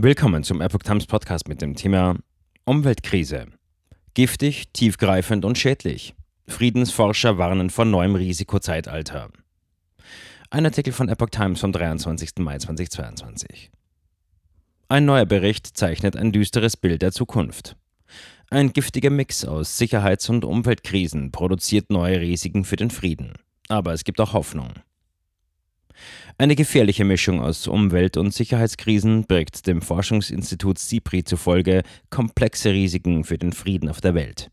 Willkommen zum Epoch Times Podcast mit dem Thema Umweltkrise. Giftig, tiefgreifend und schädlich. Friedensforscher warnen vor neuem Risikozeitalter. Ein Artikel von Epoch Times vom 23. Mai 2022. Ein neuer Bericht zeichnet ein düsteres Bild der Zukunft. Ein giftiger Mix aus Sicherheits- und Umweltkrisen produziert neue Risiken für den Frieden. Aber es gibt auch Hoffnung. Eine gefährliche Mischung aus Umwelt- und Sicherheitskrisen birgt dem Forschungsinstitut CIPRI zufolge komplexe Risiken für den Frieden auf der Welt.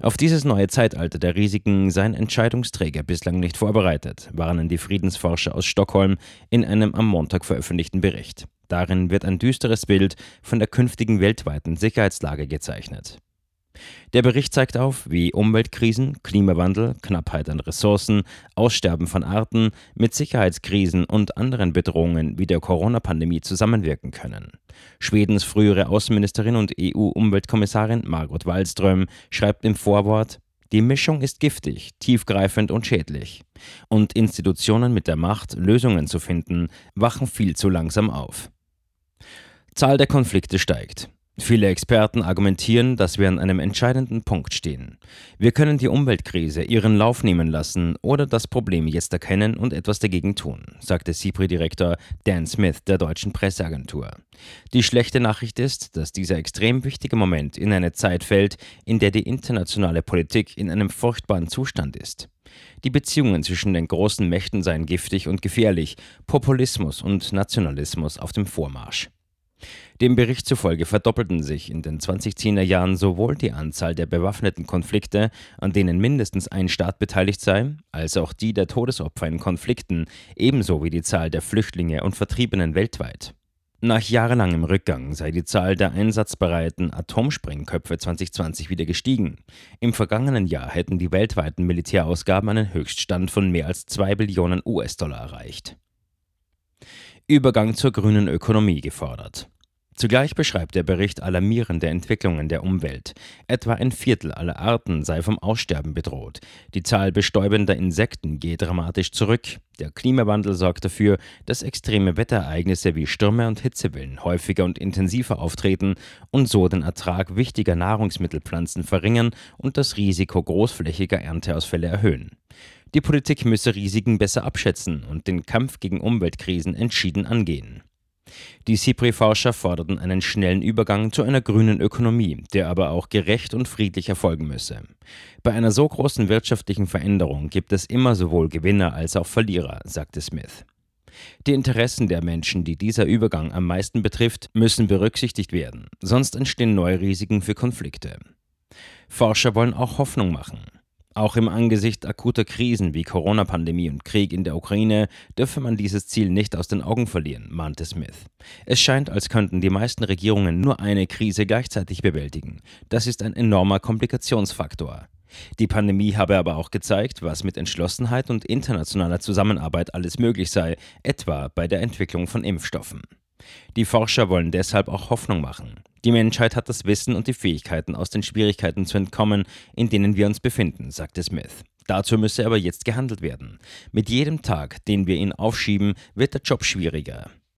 Auf dieses neue Zeitalter der Risiken seien Entscheidungsträger bislang nicht vorbereitet, warnen die Friedensforscher aus Stockholm in einem am Montag veröffentlichten Bericht. Darin wird ein düsteres Bild von der künftigen weltweiten Sicherheitslage gezeichnet. Der Bericht zeigt auf, wie Umweltkrisen, Klimawandel, Knappheit an Ressourcen, Aussterben von Arten mit Sicherheitskrisen und anderen Bedrohungen wie der Corona-Pandemie zusammenwirken können. Schwedens frühere Außenministerin und EU-Umweltkommissarin Margot Wallström schreibt im Vorwort, die Mischung ist giftig, tiefgreifend und schädlich. Und Institutionen mit der Macht, Lösungen zu finden, wachen viel zu langsam auf. Zahl der Konflikte steigt. Viele Experten argumentieren, dass wir an einem entscheidenden Punkt stehen. Wir können die Umweltkrise ihren Lauf nehmen lassen oder das Problem jetzt erkennen und etwas dagegen tun, sagte CIPRI-Direktor Dan Smith der deutschen Presseagentur. Die schlechte Nachricht ist, dass dieser extrem wichtige Moment in eine Zeit fällt, in der die internationale Politik in einem furchtbaren Zustand ist. Die Beziehungen zwischen den großen Mächten seien giftig und gefährlich, Populismus und Nationalismus auf dem Vormarsch. Dem Bericht zufolge verdoppelten sich in den 2010er Jahren sowohl die Anzahl der bewaffneten Konflikte, an denen mindestens ein Staat beteiligt sei, als auch die der Todesopfer in Konflikten, ebenso wie die Zahl der Flüchtlinge und Vertriebenen weltweit. Nach jahrelangem Rückgang sei die Zahl der einsatzbereiten Atomsprengköpfe 2020 wieder gestiegen. Im vergangenen Jahr hätten die weltweiten Militärausgaben einen Höchststand von mehr als 2 Billionen US-Dollar erreicht. Übergang zur grünen Ökonomie gefordert. Zugleich beschreibt der Bericht alarmierende Entwicklungen der Umwelt. Etwa ein Viertel aller Arten sei vom Aussterben bedroht. Die Zahl bestäubender Insekten geht dramatisch zurück. Der Klimawandel sorgt dafür, dass extreme Wetterereignisse wie Stürme und Hitzewellen häufiger und intensiver auftreten und so den Ertrag wichtiger Nahrungsmittelpflanzen verringern und das Risiko großflächiger Ernteausfälle erhöhen. Die Politik müsse Risiken besser abschätzen und den Kampf gegen Umweltkrisen entschieden angehen. Die CIPRI-Forscher forderten einen schnellen Übergang zu einer grünen Ökonomie, der aber auch gerecht und friedlich erfolgen müsse. Bei einer so großen wirtschaftlichen Veränderung gibt es immer sowohl Gewinner als auch Verlierer, sagte Smith. Die Interessen der Menschen, die dieser Übergang am meisten betrifft, müssen berücksichtigt werden, sonst entstehen neue Risiken für Konflikte. Forscher wollen auch Hoffnung machen. Auch im Angesicht akuter Krisen wie Corona-Pandemie und Krieg in der Ukraine dürfe man dieses Ziel nicht aus den Augen verlieren, mahnte Smith. Es scheint, als könnten die meisten Regierungen nur eine Krise gleichzeitig bewältigen. Das ist ein enormer Komplikationsfaktor. Die Pandemie habe aber auch gezeigt, was mit Entschlossenheit und internationaler Zusammenarbeit alles möglich sei, etwa bei der Entwicklung von Impfstoffen. Die Forscher wollen deshalb auch Hoffnung machen. Die Menschheit hat das Wissen und die Fähigkeiten, aus den Schwierigkeiten zu entkommen, in denen wir uns befinden, sagte Smith. Dazu müsse aber jetzt gehandelt werden. Mit jedem Tag, den wir ihn aufschieben, wird der Job schwieriger.